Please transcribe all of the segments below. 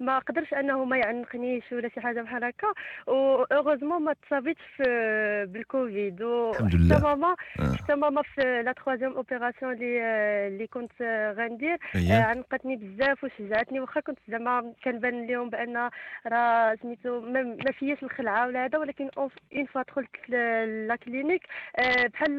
ما قدرش أنه ما يعنقنيش ولا شي حاجة بحال هكا heureusement ما تصابيتش في بالكوفيد الحمد لله. حتى ماما آه. حتى ماما في la troisième opération اللي اللي كنت غندير أيه. آه، عنقتني بزاف وشجعتني واخا كنت زعما كنبان لهم بأن راه سميتو ما فياش الخلعة ولا هذا ولكن une fois دخلت la clinique آه، بحال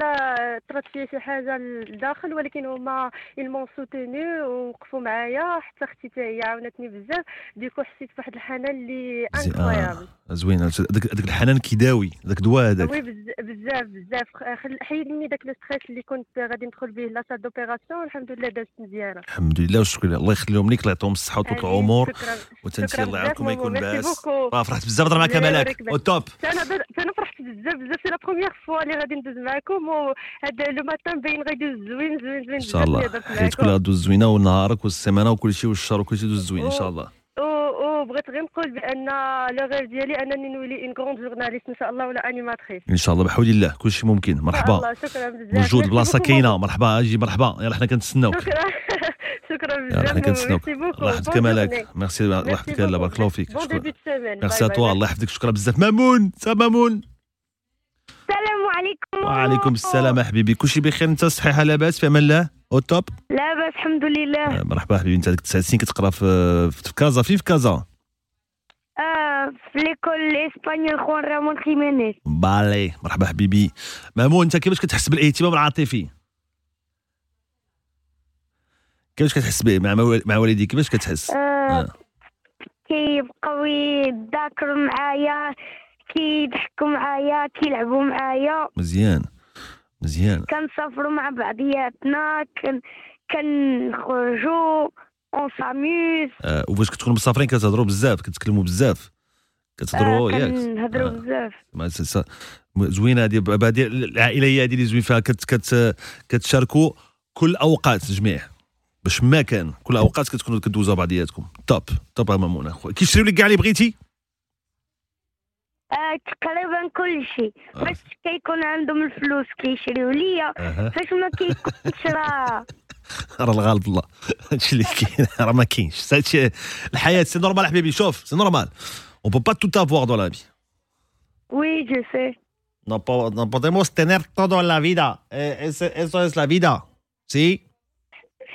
طرات فيا شي حاجة لداخل ولكن هما ils m'ont soutenue ووقفوا معايا حتى أختي حتى هي عاونتني بزاف du coup حسيت بواحد الحنان اللي incroyable آه. زوين. هذاك الحنان كيداوي ذاك دواء هذاك. وي بز- بزاف بزاف. خل- حيدني داك le stress اللي كنت غادي ندخل به la salle d'opération الحمد لله دازت مزيانة. الحمد لله والشكر لله الله يخليهم لك الله يعطيهم الصحة وطول. العمر. وتنسي الله يعاونكم ما. يكون بأس. فرحت بزاف نهضر معك ملاك top أنا فرحت بزاف بزاف. c'est la première fois اللي غادي ندوز معاكم وهذا le matin باين غيدوز زوين زوين زوين. إن شاء الله. حياتك كلها. دوز زوينة ونهارك والسيمانه وكل شيء والشهر وكل شيء دوز زوين إن شاء الله. وبغيت غير نقول بأن لو غير ديالي أنني نولي une grande journaliste إن شاء الله ولا animatrice إن شاء الله بحول الله. كل شيء ممكن. مرحبا. الله. شكرا بزاف. موجود بلاصة كاينة. مرحبا. أجي مرحبا. يلا حنا كنتسناوك. شكرا. شكرا يلا بزاف. حنا كنتسناوك. ميرسي بوكو. الله يحفظك. ملاك ميرسي. الله يحفظك. يلا beaucoup. بارك الله فيك. merci à toi الله يحفظك. شكرا بزاف. مامون. سا مامون. السلام عليكم. وعليكم السلام. حبيبي كلشي بخير. أنت صحيحة لاباس في أمان الله؟ au top لاباس الحمد لله. آه، مرحبا حبيبي أنت هذيك تسع سنين كتقرا في في كازا. فين في كازا. آه في l'école espagnole خوان رامون خيمينيز. vale. مرحبا حبيبي. مامون أنت كيفاش كتحس بالإهتمام العاطفي؟ كيفاش كتحس به مع مع والديك كيفاش كتحس؟ آه آه. كيبقاو يذاكروا معايا كيضحكوا معايا كيلعبوا معايا. مزيان. مزيان. كنسافروا مع بعضياتنا كن كنخرجوا on s'amuse آه وفاش كتكونوا مسافرين كتهضروا بزاف كتكلموا بزاف. كتهضروا ياك. كنهضروا آه. بزاف. زوينة هذه هذه العائلية هذه اللي زوين فيها كت كت كتشاركوا كل أوقات جميع. باش ما كان كل أوقات كتكونوا كدوزوا بعضياتكم. top top يا مامون اخويا كيشريو لك كاع اللي بغيتي؟ آه تقريبا كل شيء. آه. فاش كيكون عندهم الفلوس كيشريو ليا فاش ما كيكونش راه راه الغالب الله. هادشي اللي كاين. راه ما كاينش. هادشي الحياة c'est normal حبيبي. شوف c'est normal on peut pas tout avoir dans la vie. oui je sais no, po- no podemos tener todo en la vida. Eh, eso, eso es la vida. Sí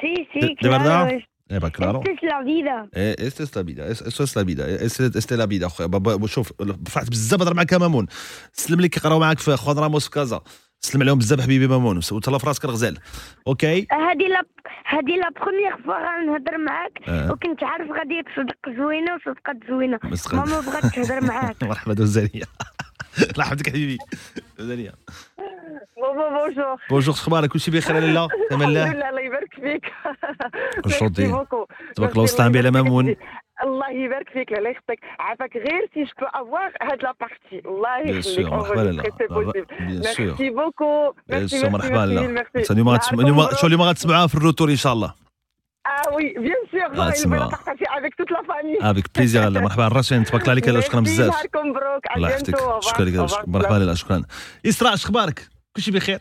Sí, sí, ¿De- de claro. verdad? Eh claro Esta es la vida. Eh, esta es la vida es- eso es la vida Es- esta es la vida اخويا بابا شوف فرحت بزاف نهضر معاك يا مامون. سلم لي كيقراو معاك في خوان راموس في كازا. سلم عليهم بزاف حبيبي مامون. وتهلا في راسك الغزال. OK هذه لا هذه la première fois غنهضر معاك. آه. وكنت عارف غادي تصدق زوينة وصدقات زوينة. ماما بغات تهضر معاك. مرحبا دوزانية. الله يحفظك حبيبي. دوزانية بابا بونجور بونجور أخبارك كلشي بخير لاله تمام الحمد لله الله يبارك فيك. بوكو. تبارك الله وسلام على مامون. الله يبارك فيك الله يخطيك. عافاك غير سي جو افوار هاد لا بارتي الله يخليك. لاله بيان سور ميرسي بوكو بيان ميرسي مرحبا لاله اليوم اليوم غتسمعوها في الروتور إن شاء الله. Ah, il تسمعوها. va partager avec toute la famille. افيك بليزير لاله مرحبا تبارك الله عليك لاله شكرا بزاف نهاركم مبروك à الله. يحفظك. شكرا لك. مرحبا لاله شكرا اسراء اش أخبارك كلشي بخير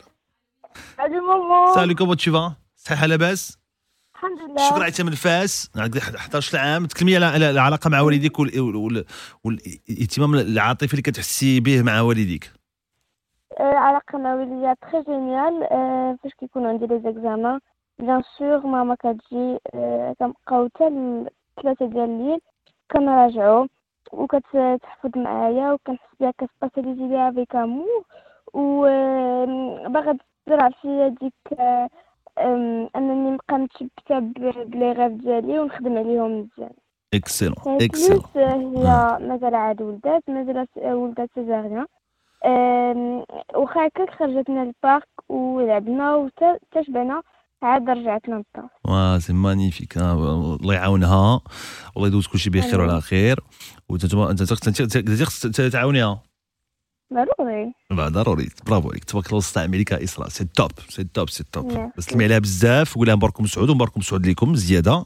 هذه ماما salut comment tu vas? صحيحه لاباس الحمد لله شكرا عيتها من فاس عندك 11 عام تكلمي على العلاقه مع والديك وال- وال- والاهتمام العاطفي اللي كتحسي به مع والديك العلاقة مع والديا très génial فاش كيكون عندي les examens bien sûr ماما كتجي آه، كنبقاو حتى الثلاثة ديال الليل كنراجعو وكتحفظ معايا وكنحس بها كتباساليزي ليها avec amour و آه، باغا تزرع فيا ديك أنني نبقى متشبته ب les rêves ديالي ونخدم عليهم مزيان. excellent excellent هي مازال عاد ولدات مازال ولدات أم، واخا هكاك خرجتنا لل parc ولعبنا وتا شبعنا عاد رجعت للدار وا c'est magnifique الله يعاونها. والله يدوز كلشي بخير وعلى خير. وانت انت انت خصك تعاونيها؟ ضروري. ضروري. برافو عليك. تبارك الله استعملي كاسراء c'est top c'est top c'est top. سلمي عليها بزاف. وقول لها مباركم سعود ومباركم سعود ليكم زيادة.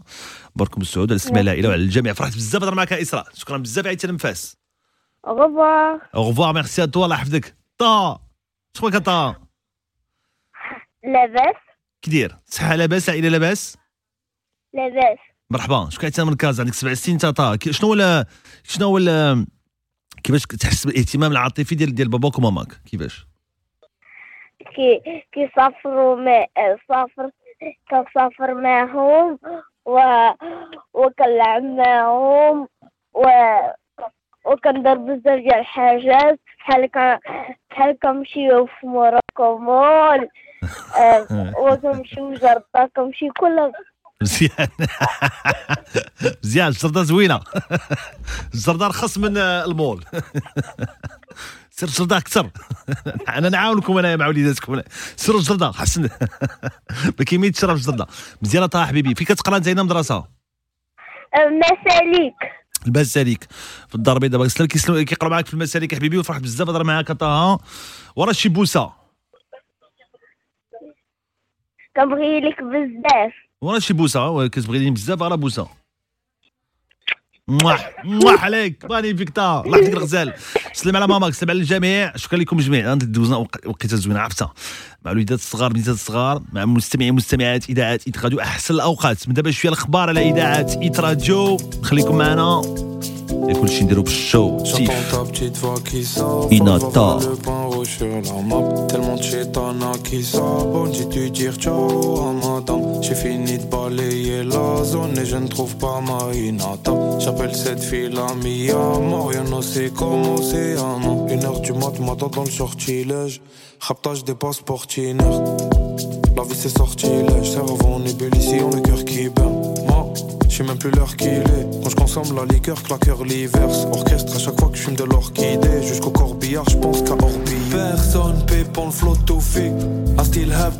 مباركم سعود. على سلمي على العائله وعلى الجميع. فرحت بزاف هضر معك إسراء. شكرا بزاف. عيطتي لنفاس غبار au revoir merci ا الله يحفظك. طا شكرا طا لاباس كي داير صحة لاباس عائلة لاباس؟ لاباس. مرحبا. شكون عيطتي من كازا عندك سبع سنين كي- شنو ال- شنو ال- كيفاش تحس بالاهتمام العاطفي ديال ديال باباك وماماك؟ كيفاش؟ كي كيسافروا ما سافر كنسافر معهم و وكنلعب معهم و وكندير بزاف ديال الحاجات. بحال بحال كنمشيو في موروكو مول آه، وكنمشيو جربة كنمشي كل مزيان. مزيان. الجردة زوينة. الجردة رخص من آه، المول. سير الجردة أكثر. أنا نعاونكم أنا مع وليداتكم. سيروا الجردة حسن. ما كيمين تشرب الجردة مزيانة طه حبيبي. فين كتقرأ انت هنا مدرسة؟ آه، مساليك. المسالك في الدار البيضاء. باغي يسلم كيسلم كيقراو معاك في المسالك يا حبيبي وفرحت بزاف. هضر معاك طه ورا شي بوسة. كنبغي لك بزاف. ورا شي بوسة؟ كتبغيني بزاف راه بوسة. موح موح عليك. ماني فيك تا. الله يحفظك الغزال. سلم على ماماك سلم على الجميع. شكرا لكم جميعا. دوزنا وق- وقيته زوينة عرفتها. مع الوليدات الصغار البنيتات الصغار مع مستمعين مستمعات اذاعات Hit Radio. أحسن الأوقات. من دابا شوية الأخبار على اذاعات Hit Radio. خليكم معنا. كل شيء نديرو بالشو J'entends سيف ta petite voix qui s'envole Inata. va voir le pain rouge sur la map Tellement de chétana qui s'abonne J'ai dû dire ciao à madame J'ai fini de balayer la zone Et je ne trouve pas ma Inata J'appelle cette fille la Mia Rien ne sait comment c'est un an Une heure du mat, m'attend dans le sortilège Raptage des passeports Tiner La vie c'est sortilège Cerveau en ébullition, le cœur qui burn Moi, je sais même plus l'heure qu'il est. Quand je consomme la liqueur, claqueur l'hiver Orchestre à chaque fois que je fume de l'orchidée. Jusqu'au corbillard, je pense qu'à Orbillard Personne le flot to fake I still have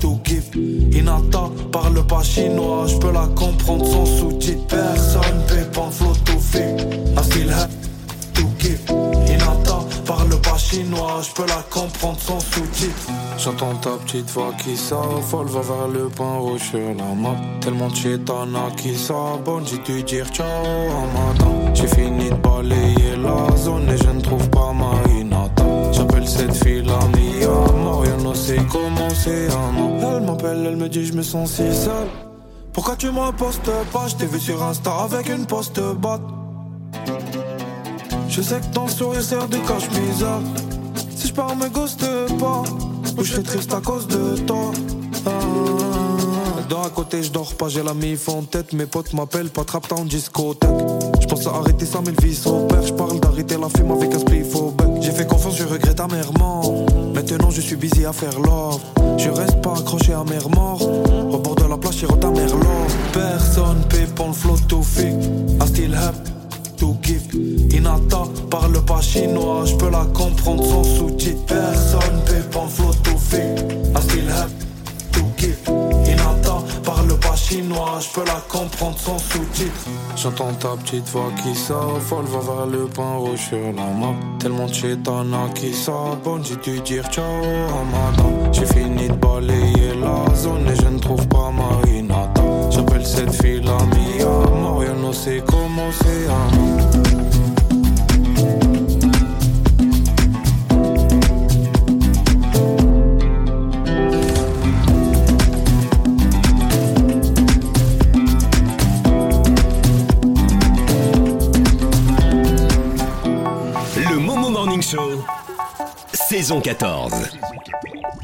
to give. Inata parle pas chinois. Je peux la comprendre sans sous-titres. Personne le flot to fake I still have Je peux la comprendre sans sous-titres. J'entends ta petite voix qui s'affole Va vers le pain rouge sur la map. Tellement de chétana qui s'abonne J'ai dû dire ciao à madame J'ai fini de balayer la zone Et je ne trouve pas ma Inata J'appelle cette fille la Mia Rien ne sait comment c'est un Elle m'appelle, elle me dit je me sens si seul. Pourquoi tu me postes pas? Je t'ai vu sur Insta avec une poste batte je sais que ton sourire sert de cache-misère Si je pars me ghoste pas. Ou je serai triste à cause de toi. Ah. Dans à côté je dors pas j'ai la mif en tête. Mes potes m'appellent pas trap en discothèque. Je pense à arrêter ça mais le vice père. Je parle d'arrêter la fume avec un spliff au bec. J'ai fait confiance je regrette amèrement. Maintenant je suis busy à faire l'or Je reste pas accroché à mer mort. Au bord de la plage j'ai ta mère l'or Personne paie pour le flot to fake I still have to give Inata parle pas chinois, je peux la comprendre sans sous-titres. Personne flot to fake I still have to give. Inata parle pas chinois, je peux la comprendre sans sous-titres. J'entends ta petite voix qui s'affole Va vers le pain rouge sur la map. Tellement de chétana qui s'abonne J'ai dû dire ciao à madame. J'ai fini de balayer la zone Et je ne trouve pas ma s'appelle cette fille la mia Montréal no sé cómo se llama Show, saison 14.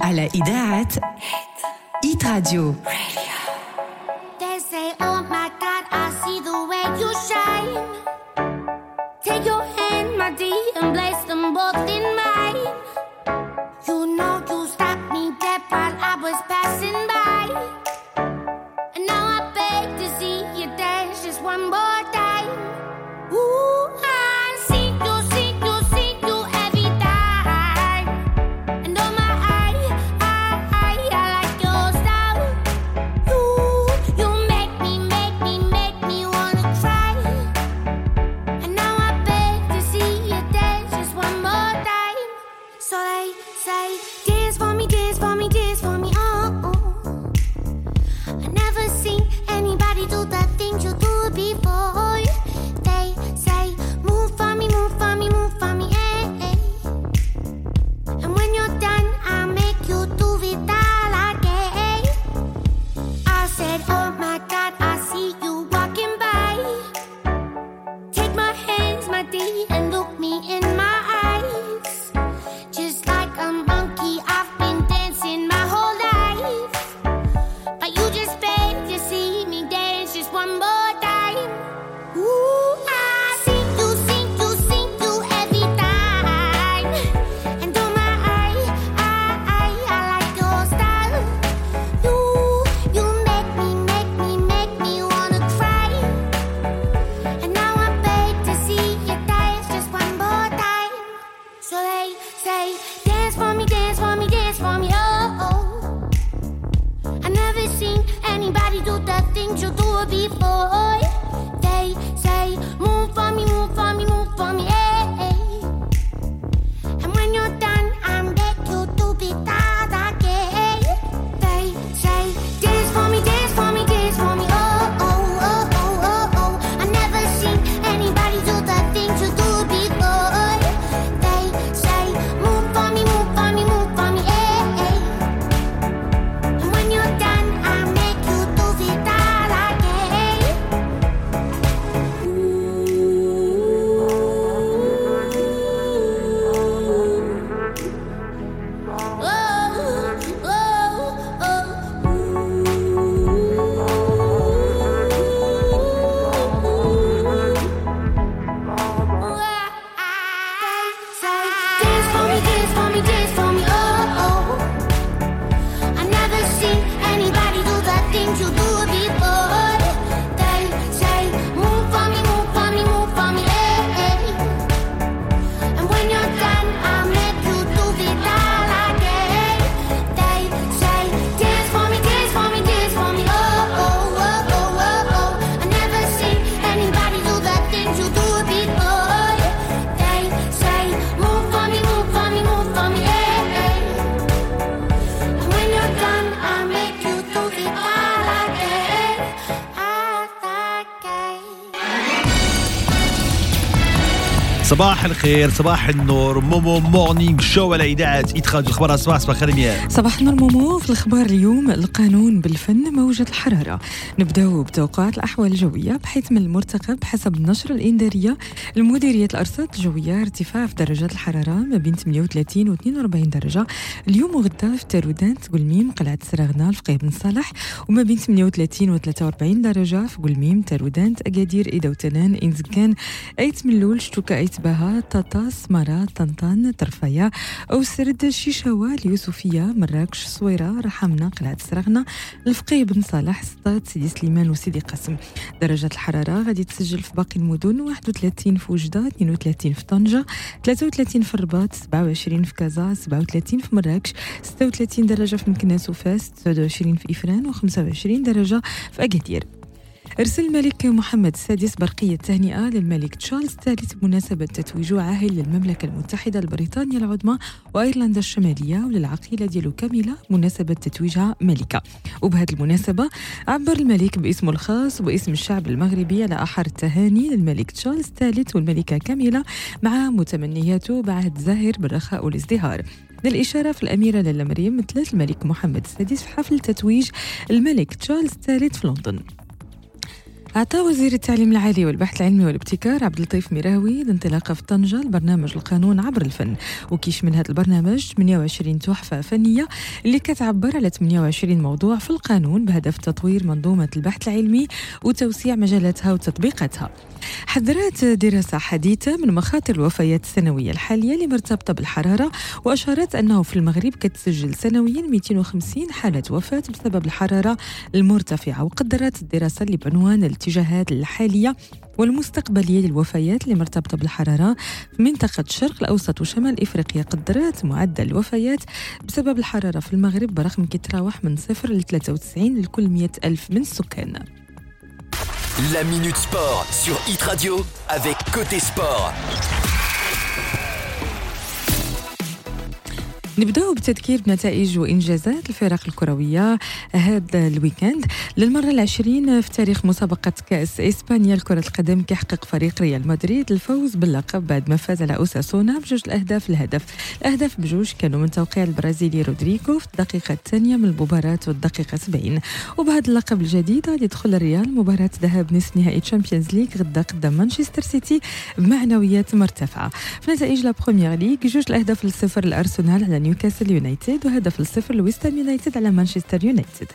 À la Idaat, Hit Radio. Radio. Sabah صباح الخير صباح النور. مومو مورنينغ شو على إذاعة إدخال أخبار الصباح صباح الخير مياه صباح النور مومو في الأخبار اليوم القانون بالفن موجة الحرارة. نبداو بتوقعات الأحوال الجوية بحيث من المرتقب حسب النشرة الإنذارية لمديرية الأرصاد الجوية ارتفاع في درجات الحرارة ما بين 38 و 42 درجة. اليوم وغدا في تارودانت قلميم قلعة سراغنا قيب بن صالح. وما بين 38 و 43 درجة في قلميم تارودانت أكادير إيدا وتنان إنزكان أيت ملول شتوكا أيت باها طاطا سمارة طنطان ترفايا أو سرد شيشاوا اليوسفية مراكش صويرة رحمنا قلعة سراغنا الفقيه بن صالح سطات سيدي سليمان وسيدي قاسم. درجة الحرارة غادي تسجل في باقي المدن 31 في وجدة 32 في طنجة 33 في الرباط 27 في كازا 37 في مراكش 36 درجة في مكناس وفاس 29 في إفران و25 درجة في أكادير. أرسل الملك محمد السادس برقية تهنئة للملك تشارلز الثالث بمناسبة تتويجه عاهل للمملكة المتحدة البريطانية العظمى وأيرلندا الشمالية وللعقيلة ديالو كاملة مناسبة تتويجها ملكة. وبهذه المناسبة عبر الملك باسمه الخاص وباسم الشعب المغربي على أحر التهاني للملك تشارلز الثالث والملكة كاملة مع متمنياته بعهد زاهر بالرخاء والازدهار. للإشارة في الأميرة لالا مريم مثلت الملك محمد السادس في حفل تتويج الملك تشارلز الثالث في لندن. أعطى وزير التعليم العالي والبحث العلمي والابتكار عبد اللطيف مراوي الانطلاقة في طنجة لبرنامج القانون عبر الفن. وكيشمل هذا البرنامج 28 تحفة فنية اللي كتعبر على 28 موضوع في القانون بهدف تطوير منظومة البحث العلمي وتوسيع مجالاتها وتطبيقاتها. حذرت دراسة حديثة من مخاطر الوفيات السنوية الحالية اللي مرتبطة بالحرارة وأشارت أنه في المغرب كتسجل سنويا 250 حالة وفاة بسبب الحرارة المرتفعة وقدرت الدراسة اللي بعنوان الاتجاهات الحالية والمستقبلية للوفيات اللي مرتبطة بالحرارة في منطقة الشرق الأوسط وشمال إفريقيا قدرت معدل الوفيات بسبب الحرارة في المغرب برقم كيتراوح من صفر ل 93 لكل 100 ألف من السكان La Minute Sport sur Hit Radio avec Côté Sport. نبداو بتذكير بنتائج وإنجازات الفرق الكروية هذا الويكند. للمرة العشرين في تاريخ مسابقة كأس إسبانيا لكره القدم كيحقق فريق ريال مدريد الفوز باللقب بعد ما فاز على أوساسونا بجوج الأهداف. الهدف الأهداف بجوج كانوا من توقيع البرازيلي رودريغو في الدقيقة الثانية من المباراة والدقيقة 70 وبهذا اللقب الجديد غادي يدخل الريال مباراة ذهاب نصف نهائي Champions League غدا قدام مانشستر سيتي بمعنويات مرتفعة. في نتائج la Premier League جوج الأهداف للصفر للارسنال على نيوكاسل يونايتد وهدف لصفر لويستهام يونايتد على مانشستر يونايتد.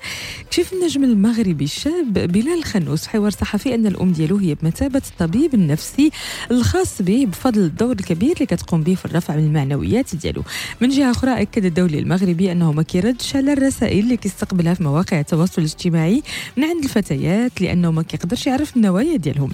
كشف النجم المغربي الشاب بلال الخنوس في حوار صحفي أن الأم ديالو هي بمثابة الطبيب النفسي الخاص به بفضل الدور الكبير اللي كتقوم به في الرفع من المعنويات ديالو. من جهة أخرى أكد الدولي المغربي أنه ما كيردش على الرسائل اللي كيستقبلها في مواقع التواصل الاجتماعي من عند الفتيات لأنه ما كيقدرش يعرف النوايا ديالهم.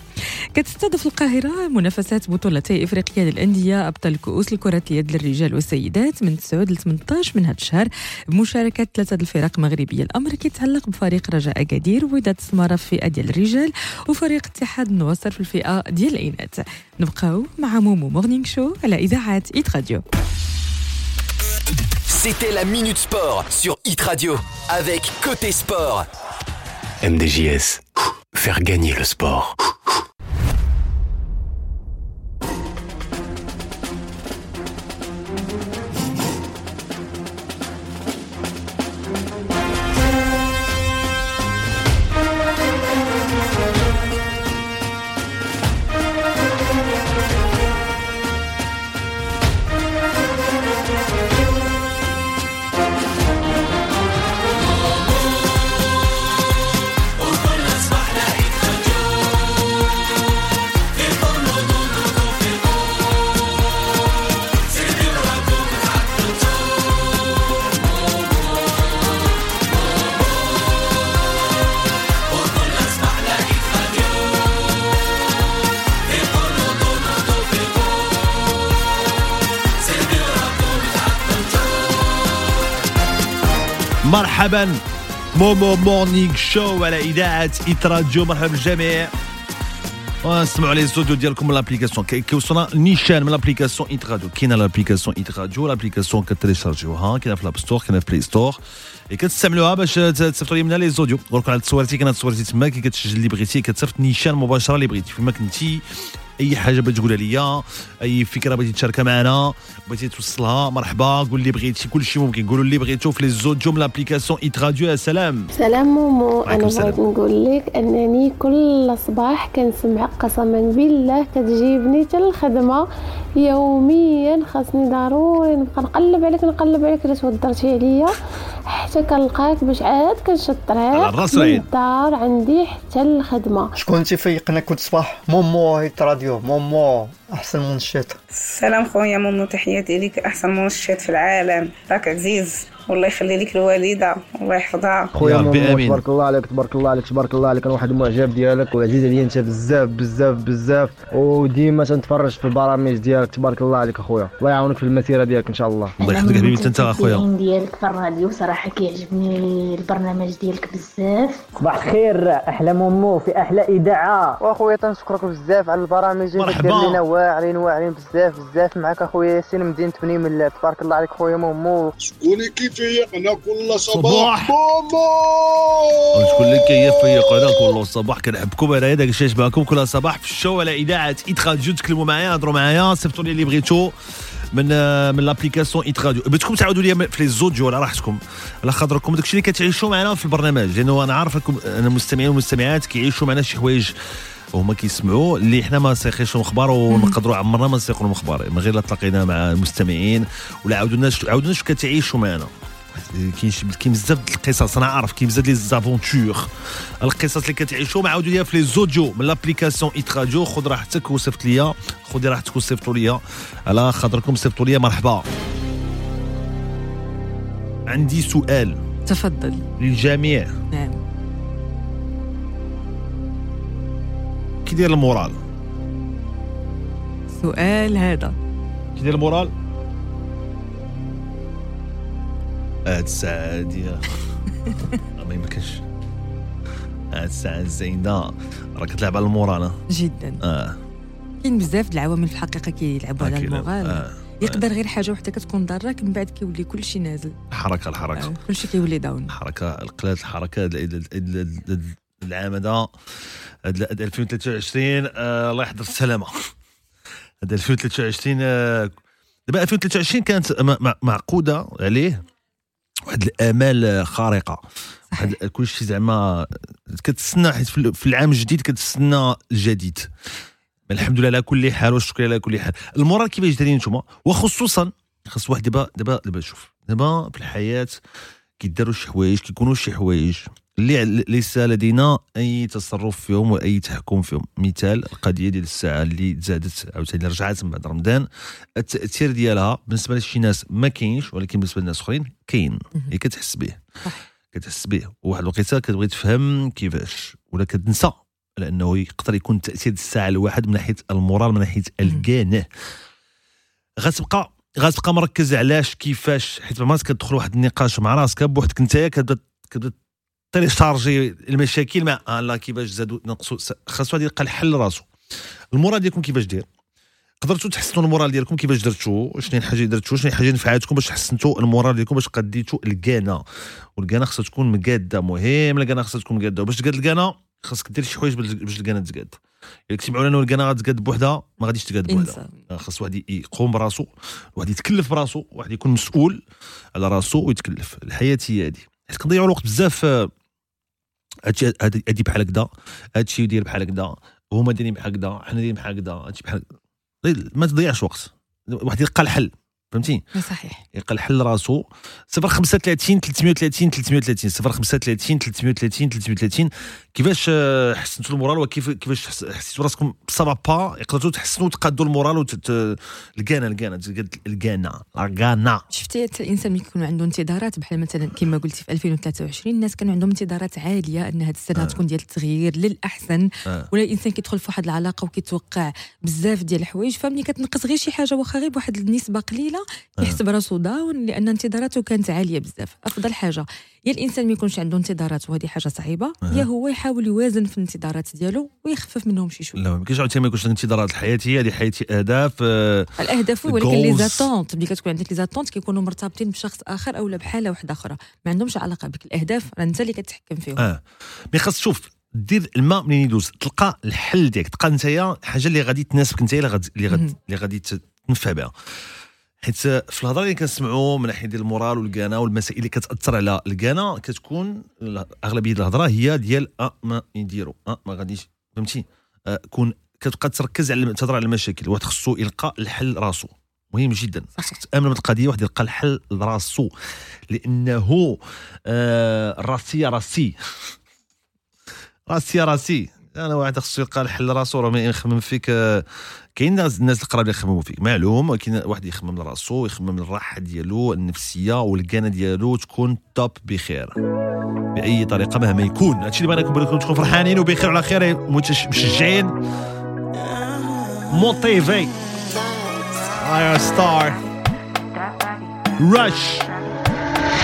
كتستضيف القاهرة منافسات بطولتي افريقيا للأندية أبطال كؤوس لكره اليد للرجال والسيدات من 9 ل 18 من هذا الشهر بمشاركة ثلاثة الفرق مغربيه الامر كيتعلق بفريق رجاء أكادير ووداد سماره في الفئه ديال الرجال وفريق اتحاد النواصر في الفئة ديال الإناث نبقاو مع مومو Morning Show على إذاعة Hit Radio C'était la Minute Sport sur Hit Radio avec Côté Sport. MDJS, faire gagner le sport. مرحبا. مومو Morning Show على إذاعة Hit Radio. مرحبا بالجميع. ونسمعوا les audios ديالكم من l'application كيوصلنا نيشان من l'application Hit Radio. كاينة l'application Hit Radio. l'application كتيليشارجيوها كاينة في ال App Store كاينة في Play Store. كتستعملوها باش تصيفطوا لي منها les audios نقول على تصويرتي كاينة تصويرتي تما. كي كتسجل اللي بغيتي كتصيفط نيشان مباشرة اللي بغيتي. فيما كنتي أي حاجة بغيتي تقولها ليا أي فكرة بغيتي تشاركها معنا بغيتي توصلها مرحبا قول اللي بغيتي كل شيء ممكن. قولوا اللي بغيتو في les audios من l'application Hit Radio يا سلام. سلام مومو. أنا. بغيت نقول لك أنني كل صباح كنسمع قسما بالله كتجيبني حتى الخدمه يوميا خاصني ضروري نبقى نقلب عليك نقلب عليك إلا تودرتي عليا. حتى كنلقاك باش عاد كنشد على الطريق من. الدار عندي حتى الخدمة. شكون تيفيقنا كل صباح؟ مومو هيت راديو مومو أحسن منشط سلام خويا مومو تحياتي ليك أحسن منشط في العالم. راك عزيز. والله يخلي لك الوالدة الله يحفظها. خويا مومو تبارك الله عليك تبارك الله عليك تبارك الله عليك. أنا واحد المعجب ديالك وعزيز عليا أنت بزاف بزاف بزاف. وديما تنتفرج في البرامج ديالك. تبارك الله عليك أخويا. الله يعاونك في المسيرة ديالك إن شاء الله. الله يحفظك حبيبي أنت أخويا. ديالك في الراديو صراحة كيعجبني البرنامج ديالك بزاف. صباح الخير أحلى مومو في أحلى اذاعه وأخويا تنشكرك بزاف على البرامج اللي مرحبا. دير لنا واعرين واعرين بزاف بزاف. معك أخويا ياسين مدينة بني ملات تبارك الله عليك خويا مومو شكون كيفيقنا كل صباح. صباح. مومو شكون اللي كيفيق أنا كل صباح كنحبكم. أنا داك الشيء معكم كل صباح في ال show على إذاعة ايت راديو تكلموا معايا هضروا معايا. صيفطوا لي اللي بغيتو من من l'application Hit Radio بغيتكم تعاودوا لي في les audios على راحتكم. على خاطركم داكشي اللي كتعيشوا معنا في البرنامج. لأنه أنا عارف أنا المستمعين والمستمعات كيعيشوا معنا شي حوايج وهما كيسمعوا اللي حنا ما نسيقيش لهم أخبار ونقدروا عمرنا ما نسيقوا لهم أخبار من غير إلا تلاقينا مع المستمعين ولا عاودونا عاودونا شو كتعيشوا معنا. كاين شي كاين بزاف د القصص أنا عارف كاين بزاف ديال les aventures القصص اللي كتعيشوا ما عاودوا ليا في les audios من l'application Hit Radio خذ راحتك وصيفط ليا. خذي راحتك وصيفطوا ليا. على خاطركم صيفطوا ليا مرحبا. عندي سؤال. تفضل. للجميع. نعم. كي داير le moral. سؤال هذا. كي داير le moral؟ هاد الساعة هادي ما يمكنش هاد الساعة الزينة راه كتلعب على le moral. جدا. آه. كاين بزاف د العوامل في الحقيقة كيلعبوا على كاين- المورال. آه. يقدر غير حاجة وحدة كتكون ضارك من بعد كيولي كل شيء نازل. الحركة الحركة. كل شيء كيولي down. الحركة القلات الحركة ال- ال- ال- ال- ال- العام هذا هاد 2023 آه الله يحضر السلامة. هاد 2023 آه، دابا 2023 كانت معقودة عليه واحد الأمال خارقة. واحد كل شيء زعما كتسنى حيت في العام الجديد كتسنى الجديد. الحمد لله على كل حال والشكر على كل حال. المورال كيفاش دايرين نتوما؟ وخصوصا خاص واحد دابا دابا دابا شوف دابا في الحياة كيداروا شي حوايج كيكونوا شي حوايج. اللي ليس لدينا أي تصرف فيهم وأي تحكم فيهم مثال القضية ديال الساعة اللي تزادت عاوتاني رجعت من بعد رمضان. التأثير ديالها بالنسبة لشي ناس ما كاينش ولكن بالنسبة لناس أخرين كاين. هي كتحس به. كتحس به. وواحد الوقيتة كتبغي تفهم كيفاش ولا كتنسى لأنه يقدر يكون تأثير الساعة الواحد من ناحية المورال من ناحية الكانه غتبقى غتبقى مركز علاش كيفاش حيت ما كتدخل واحد النقاش مع راسك بوحدك انت كتبدا كتبدا تيليشارجي المشاكل مع آه لا كيفاش زادوا نقصوا خاصو غادي يلقى الحل راسو le moral ديالكم كيفاش داير؟ قدرتوا تحسنوا le moral ديالكم كيفاش درتوا شنو الحاجة اللي درتوا شنو الحاجة اللي نفعتكم باش حسنتوا le moral ديالكم باش قديتوا الكانا والكانا خاصها تكون مقادة. مهم الكانا خاصها تكون مقادة. وباش تقاد الكانا خاصك دير شي حوايج باش باش الكانا تقاد. إلا كنتي معولنا والكانا غتقاد بوحدها ما غاديش تقاد بوحدها. خاص واحد يقوم براسو واحد يتكلف براسو واحد يكون مسؤول على راسو ويتكلف. الحياة هي هذه حيت كنضيعوا الوقت بزاف آه، هادشي هادي بحال هكذا هادشي يدير بحال هكذا هما دايرين بحال هكذا حنا دايرين بحال هكذا هادشي بحال هكذا. ما تضيعش وقت واحد يلقى الحل فهمتي؟ صحيح. يلقى الحل راسو. 035 330 330 035 330 330 كيفاش آه، حسنتوا le moral وكيف كيفاش حس- حسيتوا راسكم سافا با؟ يقدروا تحسنوا وتقادوا le moral وت الكانا الكانا الكانا الكانا شفتي الإنسان ملي يكون عنده انتظارات بحال مثلا كما قلتي في 2023 الناس كانوا عندهم انتظارات عالية إن هذه السنة آه. تكون ديال التغيير للأحسن. آه. ولا الإنسان كيدخل في واحد العلاقة وكيتوقع بزاف ديال الحوايج فملي كتنقص غير شي حاجة واخا غير بواحد النسبة قليلة كيحس براسو داون لأن انتظاراته كانت عالية بزاف. أفضل حاجة يا الإنسان ما يكونش عنده انتظارات وهذه حاجة صعيبة يا هو يحاول يوازن في الانتظارات ديالو ويخفف منهم شي شوية. لا ما يمكنش عاوتاني ما يكونش عندك انتظارات الحياتية هذه حياتي أهداف آه، الأهداف ولكن لي. les attentes ملي كتكون عندك les attentes كيكونوا مرتبطين بشخص آخر أو بحالة واحدة أخرى. ما عندهمش علاقة بك الأهداف راه أنت اللي كتحكم فيهم. آه. mais خاص تشوف دير الماء منين يدوز تلقى الحل ديالك تلقى نتايا حاجة اللي غادي تناسبك نتايا اللي غادي. اللي غادي تنفع بها. حيت في الهضرة اللي كنسمعوا من ناحية ديال le moral والكانا والمسائل اللي كتأثر على الكانا كتكون أغلبية الهضرة هي ديال آه ما يديروا آه ما غاديش فهمتي؟ آه كون كتبقى تركز على تهضر على المشاكل واحد خصو يلقى الحل راسو. مهم جدا. خصك تأمن بالقضية واحد يلقى الحل لراسو لأنه آه راسي راسي. راسي راسي. أنا واحد خصو يلقى الحل راسو راه ما يخمم فيك كاين ناس الناس القراب اللي يخمموا فيك. معلوم ولكن واحد يخمم لراسو يخمم الراحه ديالو النفسية والكانة ديالو تكون توب بخير. بأي طريقة مهما يكون. هادشي اللي بغيناكم بغيتكم تكونوا فرحانين وبخير وعلى خير مشجعين موتيفي اير ستار رش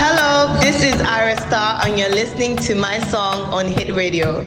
Hello, this is Ira Star, and you're listening to my song on Hit Radio.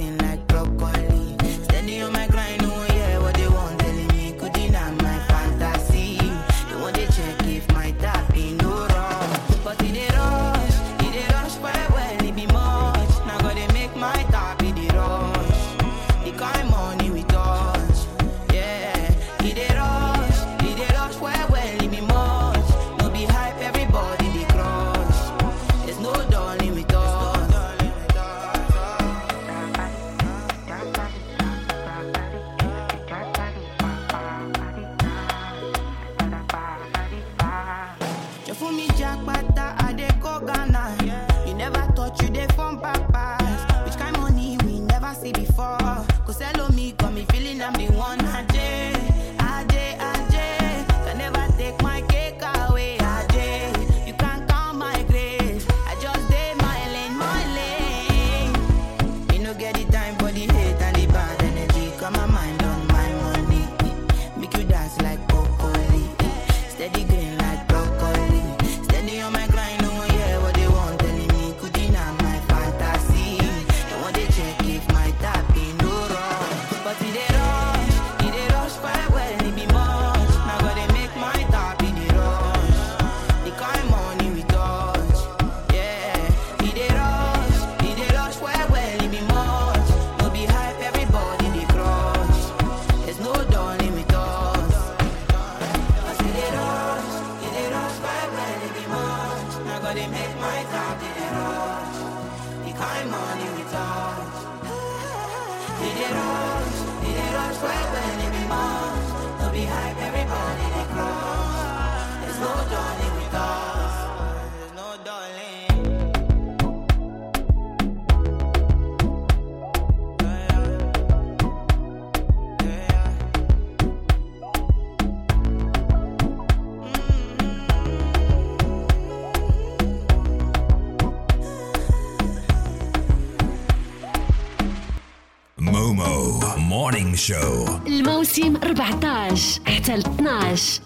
شو الموسم 14 حتى ل 12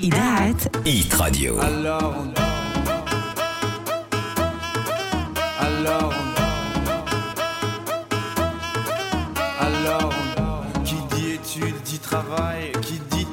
إذاعة ايت راديو Alors on Alors on Alors on Qui dit études dit travail Qui dit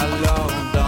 alone.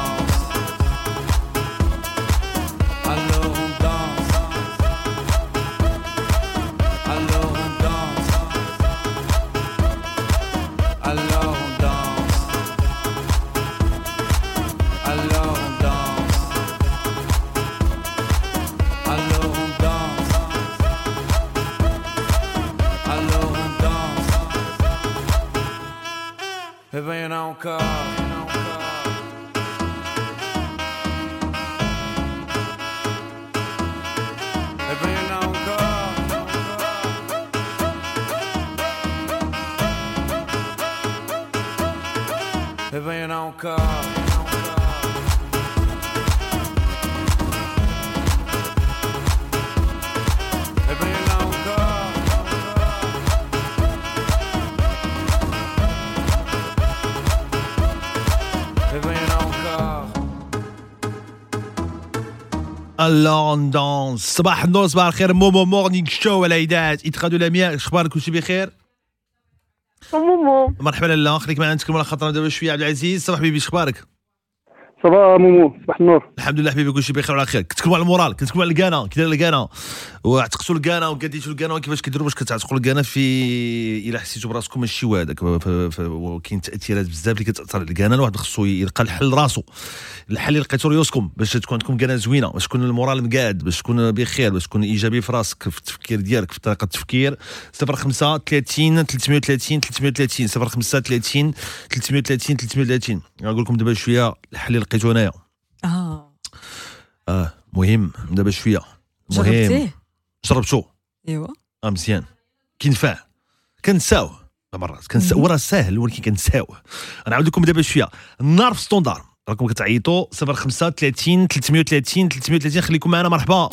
دونس صباح النور صباح الخير. مومو مورنينغ شو على اذاعه اتخاذ الامياء أخبارك؟ كلشي بخير؟ مومو. مرحبا لاله خليك معنا. نتكلم على خاطرنا دابا شوية. عبد العزيز صباح بيبي أخبارك؟ صباح مومو صباح النور الحمد لله حبيبي كلشي بخير وعلى خير. كنتكلموا على المورال كنتكلموا على الكانا كي داير الكانا وعتقتوا الكانا وقديتوا الكانا كيفاش كيديروا باش كتعتقوا الكانا في إلا حسيتوا براسكم ماشي هذاك وكاين تأثيرات بزاف اللي كتأثر على الكانا الواحد خصو يلقى الحل راسو الحل اللي لقيتو ريوسكم باش تكون عندكم كانا زوينة باش تكون المورال مقاد باش تكون بخير باش تكون إيجابي في راسك في التفكير ديالك في طريقة التفكير. 05 30 330 330 05 30 330 330 نقول لكم دابا شوية الحل اللي لقيتو انايا آه. آه مهم دابا شوية. مهم. جربتيه؟ جربتو. ايوا آه مزيان. كينفع كنساوه. مرات. كنساو راه ساهل ولكن كنساوه. نعاود لكم دابا شوية. النار في standard. راكم كتعيطوا 05 30 330 330 خليكم معنا. مرحبا.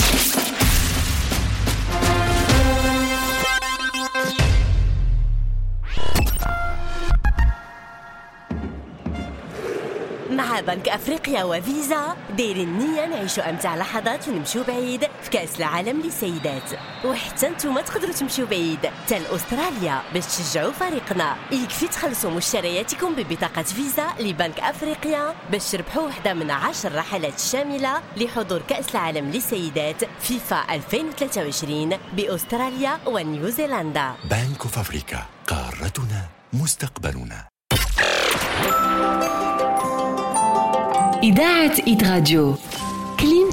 بنك أفريقيا وفيزا. دايرين النية نعيشوا أمتع لحظات ونمشيو بعيد. في كأس العالم للسيدات. وحتى نتوما تقدروا تمشيو بعيد. حتى لاستراليا باش تشجعوا فريقنا. يكفي تخلصوا مشترياتكم ببطاقة فيزا لبنك أفريقيا. باش تربحوا واحدة من عشر رحلات شاملة لحضور كأس العالم للسيدات. فيفا 2023 بأستراليا ونيوزيلندا. بنك افريكا قارتنا مستقبلنا. إذاعة هيت راديو.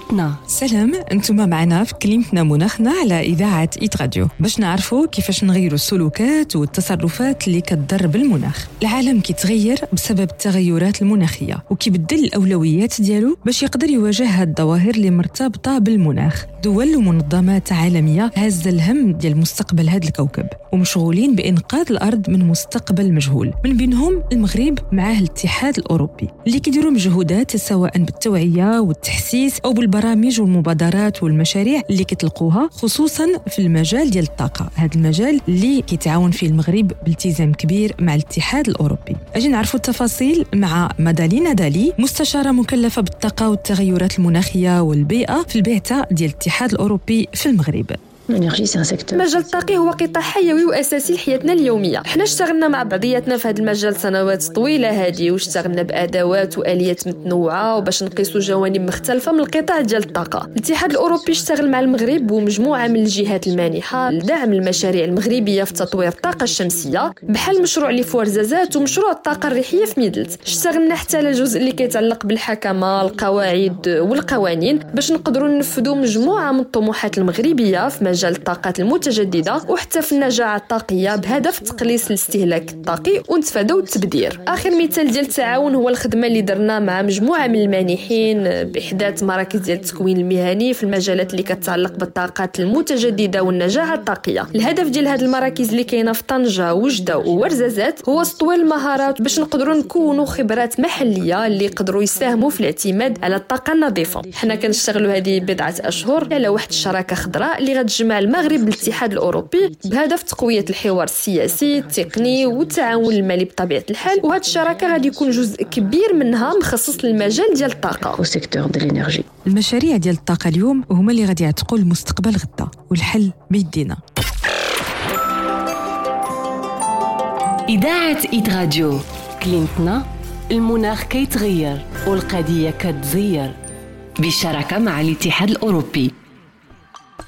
كلمتنا سلام أنتم معنا في كلمتنا مناخنا على إذاعة هيت راديو. باش نعرفوا كيفاش نغيروا السلوكات والتصرفات اللي كتضر بالمناخ. العالم كيتغير بسبب التغيرات المناخية وكيبدل الأولويات ديالو باش يقدر يواجه هاد الظواهر اللي مرتبطة بالمناخ. دول ومنظمات عالمية هازه الهم ديال مستقبل هذا الكوكب ومشغولين بإنقاذ الأرض من مستقبل مجهول. من بينهم المغرب معاه الاتحاد الأوروبي اللي كيديروا مجهودات سواء بالتوعية والتحسيس أو بالبرامج والمبادرات والمشاريع اللي كتلقوها خصوصا في المجال ديال الطاقة. هذا المجال اللي كيتعاون فيه المغرب بالتزام كبير مع الاتحاد الأوروبي. أجي نعرفوا التفاصيل مع مادالينا دالي مستشارة مكلفة بالطاقة والتغيرات المناخية والبيئة في البعثة ديال الاتحاد الأوروبي في المغرب. المجال الطاقي هو قطاع حيوي وأساسي لحياتنا اليومية. حنا اشتغلنا مع بعضياتنا في هذا المجال سنوات طويلة هذه واشتغلنا بأدوات وآليات متنوعة وباش نقيسوا جوانب مختلفة من القطاع ديال الطاقة. الاتحاد الأوروبي اشتغل مع المغرب ومجموعة من الجهات المانحة لدعم المشاريع المغربية في تطوير الطاقة الشمسية بحال مشروع اللي في ورزازات ومشروع الطاقة الريحية في ميدلت اشتغلنا حتى على الجزء اللي كيتعلق بالحكمة القواعد والقوانين باش نقدروا ننفذوا مجموعة من الطموحات المغربية في مجال الطاقات المتجددة وحتى في النجاعة الطاقية بهدف تقليص الاستهلاك الطاقي ونتفاداو التبذير آخر مثال ديال التعاون هو الخدمة اللي درنا مع مجموعة من المانحين بإحداث مراكز ديال التكوين المهني في المجالات اللي كتعلق بالطاقات المتجددة والنجاعة الطاقية. الهدف ديال هذه المراكز اللي كاينة في طنجة وجدة وورزازات هو تطوير المهارات باش نقدروا نكونوا خبرات محلية اللي يقدروا يساهموا في الاعتماد على الطاقة النظيفة. حنا كنشتغلوا هذه بضعة أشهر على واحد الشراكة خضراء اللي غتجمع المغرب بالاتحاد الاوروبي بهدف تقوية الحوار السياسي التقني والتعاون المالي بطبيعة الحال وهذه الشراكة غادي يكون جزء كبير منها مخصص للمجال ديال الطاقة. المشاريع ديال الطاقة اليوم هما اللي غادي يعتقوا المستقبل غدا والحل بيدينا. إذاعة هيت راديو. كلمتنا المناخ كيتغير والقضية كتزير. بالشراكة مع الاتحاد الأوروبي.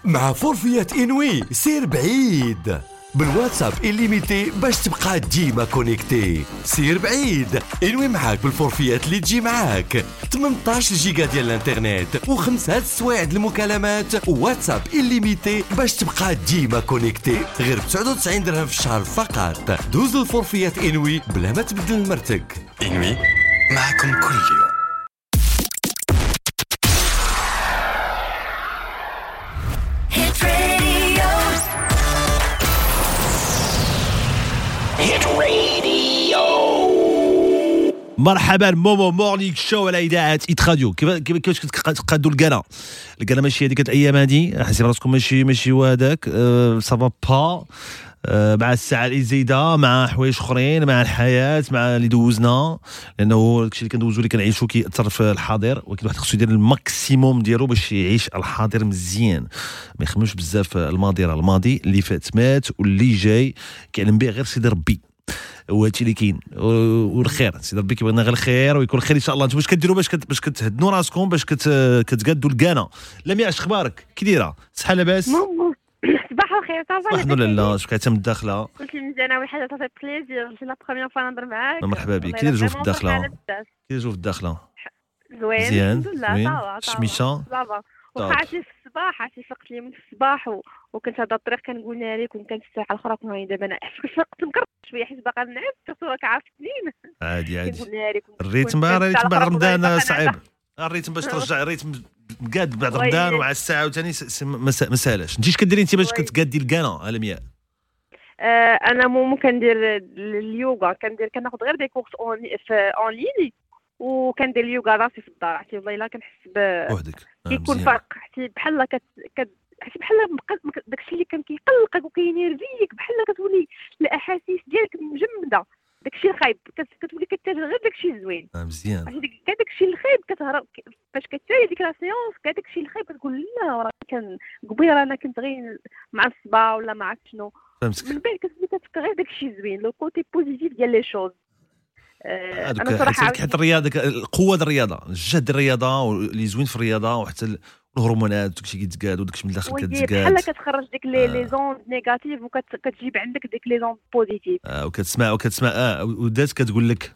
مع forfaits إنوي. سير بعيد. بالواتساب illimité باش تبقى ديما connecté. سير بعيد. إنوي معاك بال forfait اللي تجي معاك. 18 جيجا ديال الانترنت وخمسة السوايع المكالمات. وواتساب illimité باش تبقى ديما connectée. غير ب 99 درهم في الشهر فقط. دوز ال forfait إنوي بلا ما تبدل نمرتك. إنوي معكم كل يوم. مرحبا مومو morning show على إذاعة هيت راديو. كيف كيف- كيفاش كتقادوا الكانا الكانا ماشي هذيك الأيام هادي حاسين راسكم ماشي ماشي هو هذاك أه سافا با أه مع الساعة اللي زايدة مع حوايج أخرين مع الحياة مع اللي دوزنا. لأنه داكشي اللي كندوزو اللي كنعيشو كيأثر في الحاضر ولكن الواحد خصو يدير ال maximum ديالو باش يعيش الحاضر مزيان. ما يخممش بزاف الماضي راه الماضي اللي فات مات واللي جاي كيعلم به غير سيدي ربي. وهادشي اللي كاين. والخير. سيدي ربي كيبغينا غير الخير ويكون الخير إن شاء الله. أنتم باش كديروا باش كت... باش كتهدنوا راسكم باش كت... كتقادوا الكانا لمياء اش أخبارك؟ كي دايرة؟ صحة لاباس؟ صباح الخير ça va الحمد لله شكون حتى من الداخلة. قلت لي مزيانة واحد حاجة ça fait plaisir c'est la première fois نهضر معاك. مرحبا بك. كي داير جو في الداخلة. كي داير جو في الداخلة؟ زوين مزيان، الحمد لله زوين. ça va ça va. الشميشة؟ ça va. واخا عرفتي في الصباح عرفتي فقت لي من الصباح. وكنت هذا الطريق كنقول لك كنت كانت الساعة الأخرى هاني دابا أنا فقت مكرت شوية حيت باقا نعس سورتو راك عادي عادي. الريتم الريتم بعد رمضان صعيب. الريتم باش ترجع الريتم مقاد بعد وي. رمضان ومع الساعة وثاني ما سالاش انت اش كديري انت باش كتقادي الكانا على مياه آه، أنا مو كندير اليوغا. كندير كناخذ غير دي كورس اون في اون لين وكندير اليوغا راسي في الدار. عرفتي والله إلا كنحس ب وحدك. آه، كيكون. فرق. عرفتي بحال كت... كت... عرفتي بحال داكشي اللي كان كيقلقك وكينيرفيك بحال كتولي الأحاسيس ديالك مجمدة. داكشي الخايب كت... كتولي كتاجر غير داكشي الزوين آه، مزيان. كاع داكشي الخايب كتهرب. فاش كتسالي ديك la séance كاع داكشي الخايب كتقول لا راه كان قبيلة أنا كنت غير معصبه ولا ما عرفت شنو. فهمتك. من بعد كتولي كتفكر غير داكشي الزوين le côté positif ديال les choses. آه، هذوك أنا صراحة حتى حتى الرياضة القوة ديال الرياضة الجهد الرياضة واللي زوين في الرياضة وحتى الهرمونات وداكشي كيتقاد وداكشي من الداخل وي كتزقاد بحال كتخرج ديك لي لي زوند نيجاتيف وكتجيب عندك ديك لي زوند بوزيتيف. آه وكتسمع وكتسمع آه ودات كتقول لك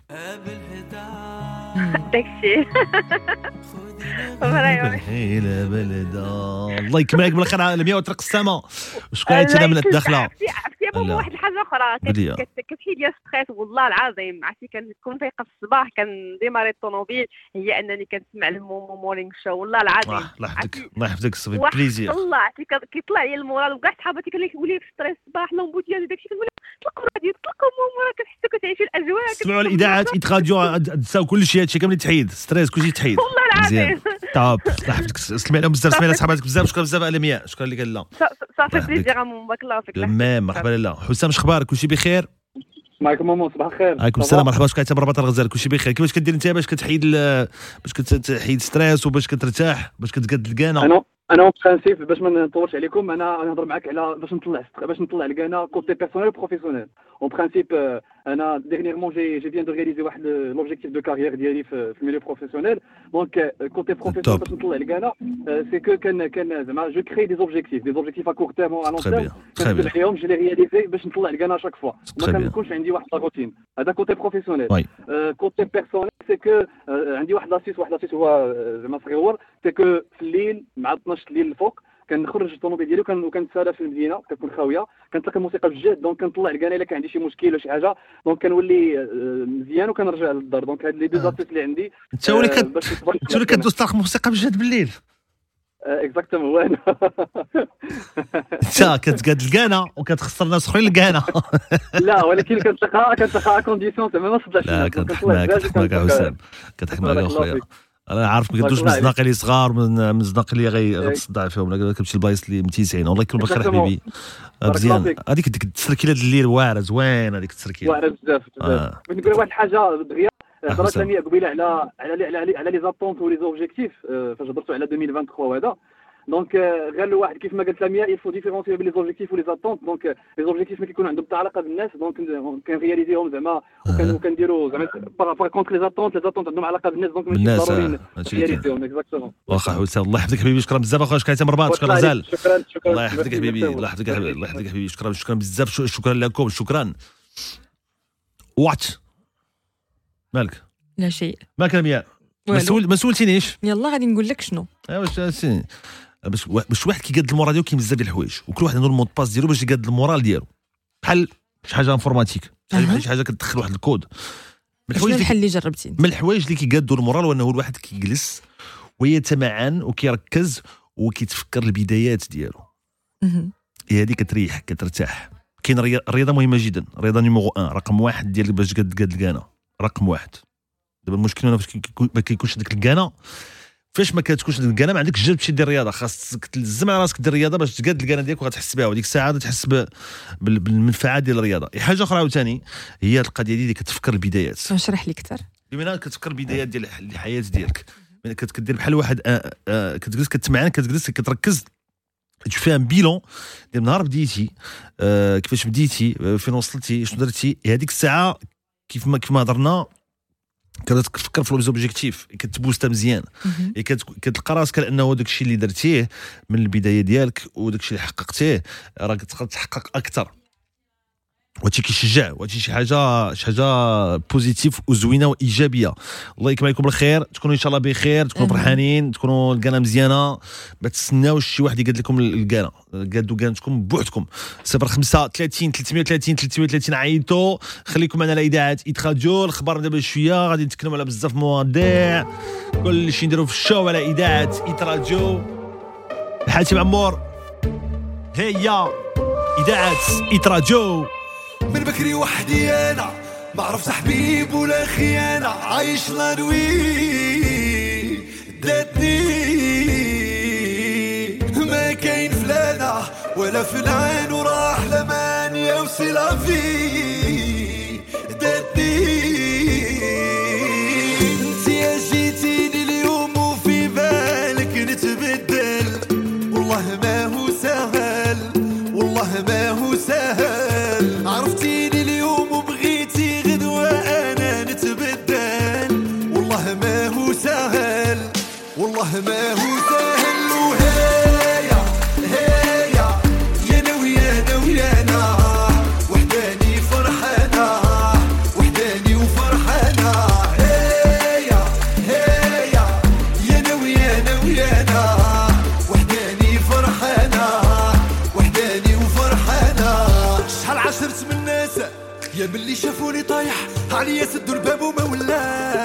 داكشي هيلا بلدا الله يكملك. بالخير عالميه وترق السما شكون عيطتي من الداخلة؟ عرفتي. ماما واحد الحاجة أخرى. كتحيد لي ستريس والله العظيم عرفتي كنكون فايقة في الصباح كنديماري الطوموبيل. هي أنني كنسمع المومو مورينغ شو. والله العظيم. الله يحفظك. الله يحفظك واحد بليزير. الله عرفتي كيطلع لي المورال. وكاع صحاباتي كيقول لي في ستريس الصباح لومبوتياج داكشي. كنقول لهم طلقوا راديو طلقوا مومو راه كتحسوا كتعيشوا الأجواء سمعوا الإذاعات ايت راديو تساو كل شيء هادشي كامل تحيد. ستريس كلشي تحيد. والله العظيم. توب الله يحفظك سلمي عليهم بزاف. سلمي على صحاباتك بزاف. شكرا بزاف الامياء شكرا لك لا صافي مومو بارك الله فيك. تمام. مرحبا لاله حسام شخبارك كلشي بخير؟ معكم مومو صباح الخير. عليكم السلام. مرحبا. شكون عيطتي من رباط الغزال. كلشي بخير. كيفاش كدير انت؟ باش كتحيد باش كتحيد stress وباش كترتاح؟ باش كتقاد الكانه أنا أنا en principe باش ما نطولش عليكم أنا نهضر معاك على باش نطلع باش نطلع الكانا côté personnel و professionnel en principe أنا dernièrement j'ai je viens de réaliser واحد l'objectif de carrière ديالي في ال milieu professionnel donc côté professionnel باش نطلع الكانا c'est que quand quand زعما je crée des objectifs des objectifs à court terme à long terme. عليهم je les réalise باش نطلع الكانا chaque fois ما. كنكونش عندي واحد la routine هذا côté professionnel côté personnel c'est que عندي واحد l'astuce واحد l'astuce هو زعما صغيور c'est que في الليل مع 12 الليل الفوق كنخرج الطوموبيل ديالي وكن- وكنتسالى في المدينة كتكون خاوية. كنتلاقى الموسيقى بجد donc كنطلع الكانا إلا كان عندي شي مشكل ولا شي حاجة donc كنولي آه، مزيان وكنرجع للدار. donc هاد les deux astuces اللي عندي أنت ولي آه، باش نقدر أنت ولي كدوز طرق موسيقى بجد بالليل. exactement هو أنا أنت كتقاد الكانه وكتخسر ناس أخرين الكانه لا ولكن كنتلاقى كنتلاقى conditions زعما ما نصدعش لا معاك يا حسام الله أخويا. أنا عارف ما كدوش من الله عليك. الزناق اللي صغار من من الزناق اللي غي- إيه. غتصدع فيهم ولا كتمشي لبلايص اللي متيسعين الله يكون Exactement. حبيبي آه، مزيان. هذيك ديك التسركيلة ديال الليل واعرة زوينة هذيك التسركيلة واعرة بزاف آه. بزاف بغيت نقول واحد الحاجة دغيا آه، هضرت. لميا قبيلة على على على على, على les attentes و les objectifs فاش هضرتوا على 2023 وهذا donc آه، غير الواحد كيف ما قالت لميا il faut différencier بين les objectifs و les attentes donc les objectifs ما كيكونوا عندهم علاقه بالناس donc كنرياليزيهم زعما وكن- وكنديروا زعما par contre les attentes les attentes عندهم علاقة بالناس donc ماشي بالناس، ضروري آه،. نرياليزيهم exactement واخا حسام الله يحفظك حبيبي شكرا بزاف أخويا شكرا من رباط شكرا غزال. شكرا شكرا الله يحفظك حبيبي. الله يحفظك حبيبي الله يحفظك حبيبي شكرا شكرا بزاف شكرا لكم شكرا. وات مالك؟ لا شيء. مالك لمياء ما سولتينيش يلا غادي نقول لك شنو؟ ايوا باش سي- باش باش واحد كيقاد ال moral ديالو كاين بزاف ديال الحوايج وكل واحد عنده ال mot de passe ديالو باش يقاد ال moral ديالو. بحال شي حاجة informatique شي حاجة كتدخل واحد الكود. من الحوايج الحل اللي جربتي؟ من الحوايج اللي كيقادوا ال moral هو انه الواحد كيجلس ويتمعن وكيركز وكيتفكر البدايات ديالو. هي هذه كتريح كترتاح. كاين ريا- الرياضه مهمة جدا الرياضه numéro 1 رقم واحد ديال باش قد قد الكانا رقم واحد. دابا المشكل هنا فاش ما كيكونش ديك الكانا فاش ما كتكونش الكانا ما عندكش الجهد باش دير الرياضه خاصك تلزم على راسك دير الرياضه باش تقاد الكانا ديالك وغتحس بها وديك الساعة تحس بالمنفعة ديال الرياضة. حاجة أخرى عاوتاني هي القضية دي اللي كتفكر البدايات. اشرح لي أكثر. بما كتفكر البدايات ديال الح- الحياة ديالك. كدير بحال واحد كتجلس كتمعن كتجلس كتركز. fais un bilan ديال نهار بديتي آه، كيفاش بديتي فين وصلتي شنو درتي. هذيك الساعة كيف ما كيف ما هضرنا كتفكر في l'objectif كتبوستا مزيان. كتلقى راسك على انه داك الشيء اللي درتيه من البداية ديالك وداك الشيء اللي حققتيه راه كتقدر تحقق أكثر. وهادشي كيشجع وهادشي شي حاجة شي حاجة positive وزوينه وايجابيه الله يكمل عليكم بالخير تكونوا إن شاء الله بخير تكونوا. فرحانين تكونوا الكانا مزيانة. ما تستناوش شي واحد يقاد لكم الكانا قادوا كانتكم بوحدكم. 05 30 330 330 عيطوا. خليكم معنا على إذاعة راديو الاخبار دابا شوية غادي نتكلموا على بزاف مواضيع. كل شيء نديروا في ال show على إذاعة Hit Radio حاتم عمور. هي إذاعة راديو من بكري وحدي أنا. ما عرفت حبيب ولا خيانة. عايش لا نوي داتني. ما كاين فلانة ولا فلان وراح لمان يا وسيلا يا ويانا ويانا وحداني وحداني يا ويانا ويانا وحداني وحداني شحال من الناس يا باللي شافوني طايح؟ عليا سدوا الباب وما ولاش؟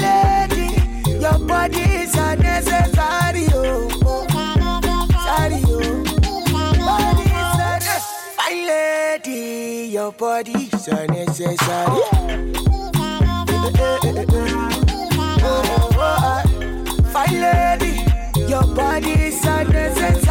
lady, your body is unnecessary. Oh. Sorry, oh. body is lady, your body is unnecessary. Fine lady, your body is unnecessary.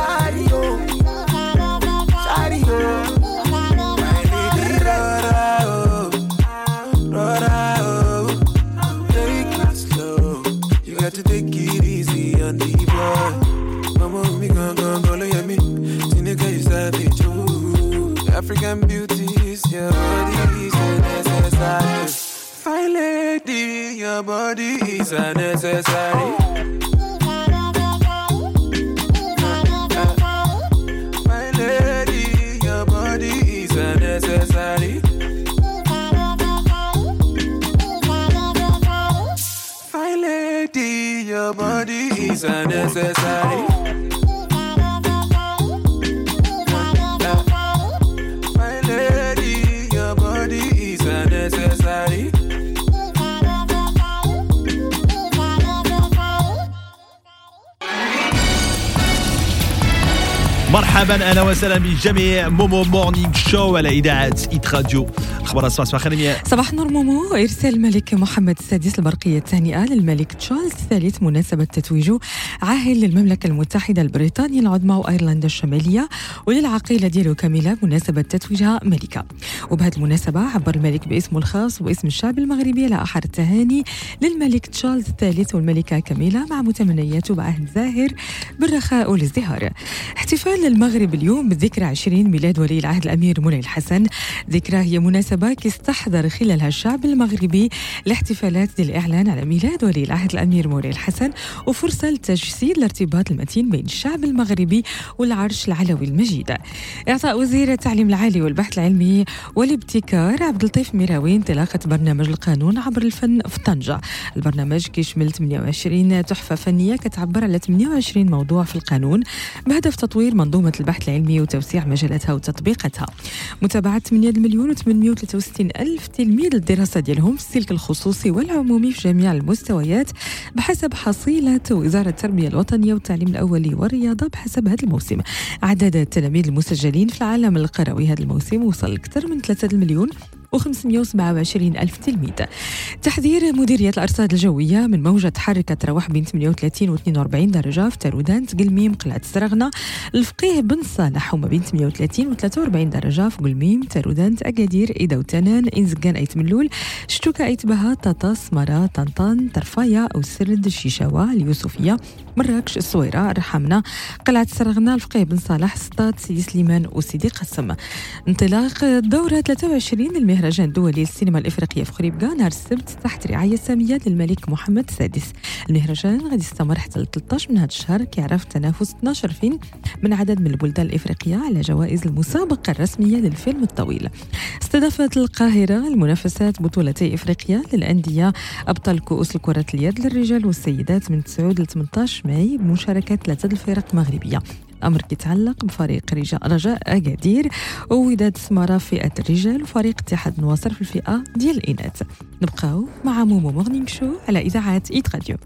African beauties, your body is an. Fine lady, your body is an necessary. Fine lady, your body is a necessary. Fine lady, your body is unnecessary. مرحبا أهلا وسهلا بالجميع Momo Morning Show على إذاعة Hit Radio أخبار الصباح صباح يا صباح النور مومو إرسال الملك محمد السادس البرقية الثانية للملك تشارلز الثالث مناسبة تتويجه عاهل للمملكة المتحدة البريطانية العظمى وأيرلندا الشمالية وللعقيلة ديالو كاميلا بمناسبه تتويجها ملكة. وبهذه المناسبة عبر الملك باسمه الخاص واسم الشعب المغربي على احر التهاني للملك تشارلز الثالث والملكة كاميلا مع متمنياته بعهد زاهر بالرخاء والازدهار. احتفال المغرب اليوم بالذكرى 20 ميلاد ولي العهد الأمير مولاي الحسن. ذكرى هي مناسبة كيستحضر خلالها الشعب المغربي الاحتفالات ديال الاعلان على ميلاد ولي العهد الأمير مولاي الحسن وفرصة لتجسيد الارتباط المتين بين الشعب المغربي والعرش العلوي المجيد. إعطاء وزير التعليم العالي والبحث العلمي والابتكار عبد اللطيف ميراوي انطلاقة برنامج القانون عبر الفن في طنجة. البرنامج كيشمل 28 تحفة فنية كتعبر على 28 موضوع في القانون بهدف تطوير منظومة البحث العلمي وتوسيع مجالاتها وتطبيقاتها. متابعة 8 مليون و863 ألف تلميذ الدراسه ديالهم في السلك الخصوصي والعمومي في جميع المستويات بحسب حصيلة وزارة التربية الوطنية والتعليم الأولي والرياضة بحسب هذا الموسم. عدد التلاميذ المسجلين في العالم القروي هذا الموسم وصل لأكثر من 3 مليون و527 ألف تلميذ. تحذير مديرية الأرصاد الجوية من موجة حر كتراوح بين 38 و 42 درجة في تارودان تقلميم قلعة سرغنة. الفقيه بن صالح هما بين 38 و 43 درجة في قلميم تارودان أكادير إيدا وتنان إنزقان أيت ملول شتوكا أيت بها طاطا سمرة طنطان طرفايا أو سرد الشيشاوة اليوسفية. مراكش الصويرة الرحمنة قلعة سرغنة الفقيه بن صالح سطات سيدي سليمان وسيدي قسم. انطلاق الدورة 23 للمهرجان الدولي للسينما الإفريقية في خريبكا نهار السبت تحت رعاية سامية للملك محمد السادس المهرجان غادي يستمر حتى ل 13 من هذا الشهر كيعرف تنافس 12 فيلم من عدد من البلدان الإفريقية على جوائز المسابقة الرسمية للفيلم الطويل. استضافت القاهرة المنافسات بطولتي إفريقيا للأندية أبطال كؤوس كرة اليد للرجال والسيدات من 9 ل 18 ماي بمشاركة ثلاثة الفرق مغربية الأمر كيتعلق بفريق رجاء أكادير ووداد سمارة في فئة الرجال وفريق اتحاد النواصر في الفئة ديال الإناث. نبقاو مع Momo Morning Show على إذاعة Hit Radio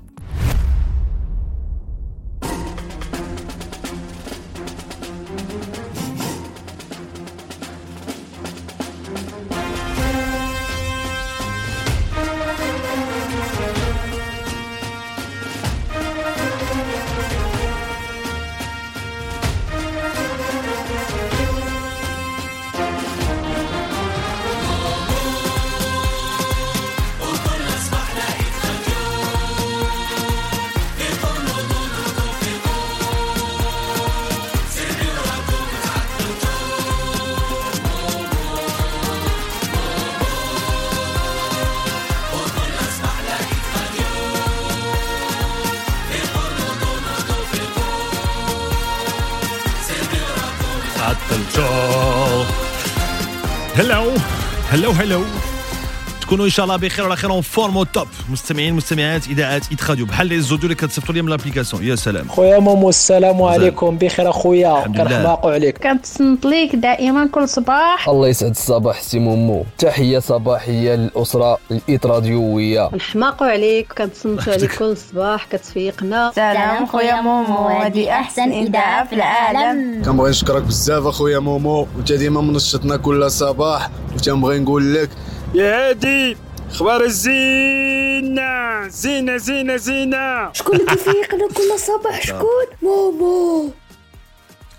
شاء الله بخير وعلى خير. forme top مستمعين مستمعات إذاعات Hit Radio بحال les audios اللي كتصيفطوا لي من l'application. يا سلام. خويا مومو السلام عليكم. بخير أخويا. كنحماقوا عليك. كنتصنت ليك دائما كل صباح. الله يسعد الصباح سي مومو. تحية صباحية للأسرة ال Hit راديوية نحماقوا عليك. كنتصنتوا عليك كل صباح. كتفيقنا. سلام خويا مومو. هذه أحسن إذاعة في العالم. كنبغي نشكرك بزاف أخويا مومو وانت ديما منشطنا كل صباح. وتنبغي نقول لك يا هادي أخبار الزينة. زينة زينة زينة. شكون اللي كيفيقنا كل صباح؟ شكون؟ مومو.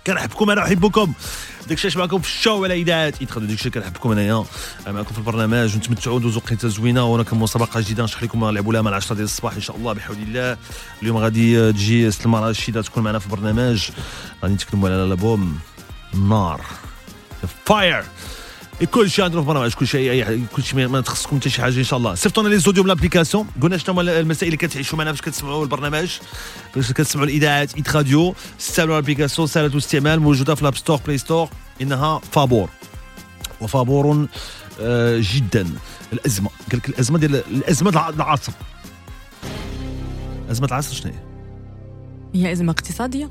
كنحبكم أنا احبكم داك الشيء معكم في الشو راديو داك الشيء كنحبكم أنايا. معكم في البرنامج ونتمتعوا ندوزوا وقيته زوينة. ورانا كان مسابقه جديده نشرح لكم نلعبوا لها مع 10 ديال الصباح إن شاء الله. بحول الله. اليوم غادي تجي سلمى رشيده تكون معنا في البرنامج. غادي نتكلموا على الألبوم النار fire كل شيء عندنا في البرنامج كل شيء أي كل شيء ما تخصكم حتى شي حاجة إن شاء الله. صيفطوا لنا les audios من l'application قلنا شنو هما المسائل اللي كتعيشوا معنا باش كتسمعوا البرنامج. باش كتسمعوا الإذاعات Hit Radio. استعملوا ال application سهله الاستعمال موجودة في ال App Store Play Store. إنها فابور. وفابور آه، جدا. الأزمة. قال لك الأزمة ديال الأزمة العصر. أزمة العصر شنو هي؟ هي أزمة اقتصادية.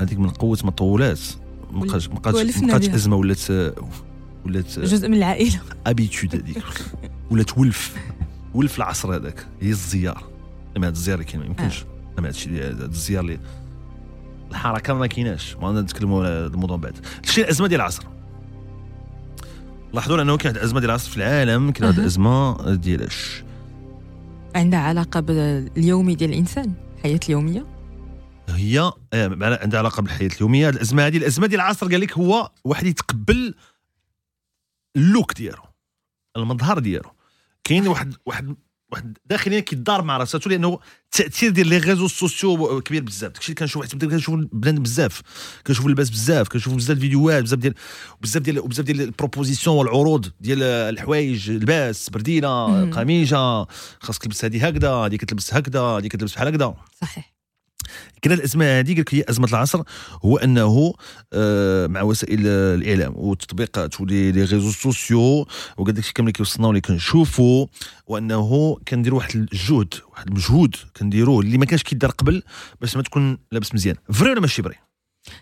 هذيك من قوة ما طولات ما بقاش ما بقاش ولفنا ما بقاتش بها. أزمة ولات ولات جزء من العائلة. ابيتود هذيك. ولات ولف. ولف العصر هذاك. هي الزيار. ما هذا الزيار اللي كاين ما يمكنش. ما هذا الشيء هذا الزيار اللي الحركة ما كايناش. ما نتكلموا على الموضوع بعد. شي الازمه ديال العصر. لاحظوا انه كاين واحد الأزمة ديال العصر في العالم. كاين واحد. الأزمة ديال عندها علاقة باليومي ديال الإنسان. الحياة اليومية. هي آه، عندها علاقة بالحياة اليومية. هاد الأزمة هذه الأزمة ديال العصر قال لك هو واحد يتقبل ال look ديالو المظهر ديالو. كاين واحد واحد واحد داخليا كيدار مع راساتو لأنه التاثير ديال les réseaux sociaux كبير بزاف. داكشي اللي كنشوف حتى كنشوف بنادم بزاف كنشوف اللباس بزاف كنشوف بزاف الفيديوهات بزاف ديال بزاف ديال بزاف ديال ال propositions والعروض ديال الحوايج لباس بردينه مم. قميجة خاصك تلبس هذه هكذا هذه كتلبس هكذا هذه كتلبس بحال هكذا. صحيح. كان الأزمة هذه قال هي أزمة العصر هو أنه آه، مع وسائل الإعلام والتطبيقات ولي لي ريزو سوسيو وقال داكشي كامل اللي كيوصلنا واللي كنشوفوا وأنه كنديروا واحد الجهد واحد المجهود كنديروه اللي ما كانش كيدار قبل باش ما تكون لابس مزيان. vrai ولا ماشي vrai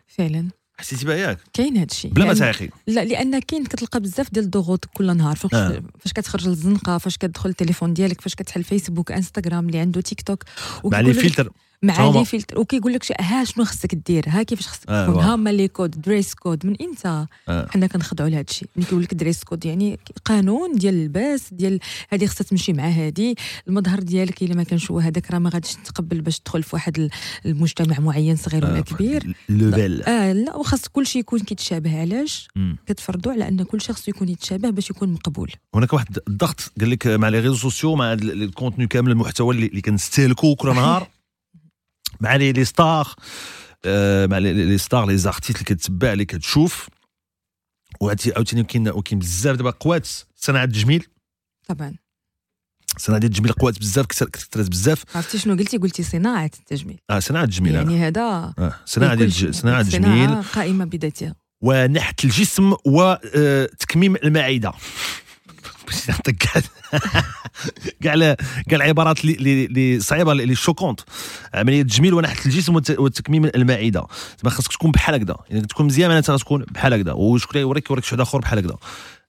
فعلا. حسيتي بها ياك؟ كاين هذا الشيء. بلا ما تعيقي. لا لأن كاين كتلقى بزاف ديال الضغوط كل نهار. فاش آه. فاش كتخرج للزنقة فاش كتدخل التليفون ديالك فاش كتحل فيسبوك انستغرام اللي عنده تيك توك مع les filtres. مع. les filtres. وكيقول لك ها شنو خصك دير ها كيفاش خصك آه، تكون. ها هما les codes dress code. من إمتى آه. حنا كنخضعوا لهذا الشيء ملي كيقول لك dress code يعني قانون ديال اللباس ديال هذه خصها تمشي مع هذه المظهر ديالك إلا ما كانش هو هذاك راه ما غاديش تقبل باش تدخل في واحد ال- المجتمع معين صغير ولا آه، كبير. لوفيل آه لا وخاص كل شيء يكون كيتشابه. علاش. كتفرضوا على أن كل شخص يكون يتشابه باش يكون مقبول. هناك واحد الضغط قال لك مع les réseaux sociaux مع ال contenu كامل المحتوى اللي, اللي كنستهلكوا كل نهار. مع les les stars آه، مع les- stars les artistes اللي كتبع اللي كتشوف. وعاوتاني عاوتاني كاين وكاين بزاف دابا قوات. صناعة التجميل طبعا. صناعة ديال التجميل قوات بزاف كثرت بزاف. عرفتي شنو قلتي؟ قلتي صناعة التجميل. آه صناعة التجميل آه. يعني هذا آه. صناعة ديال صناعة التجميل قائمة بذاتها. ونحت الجسم وتكميم المعدة. باش نعطيك كاع كاع كاع العبارات اللي- اللي صعيبة اللي شوكونت. عمليه التجميل ونحت الجسم وت- وتكميم المعدة. زعما خاصك تكون بحال هكذا. يعني تكون مزيان معناتها غتكون بحال هكذا. وشكون يوريك يوريك شي واحد أخر بحال هكذا.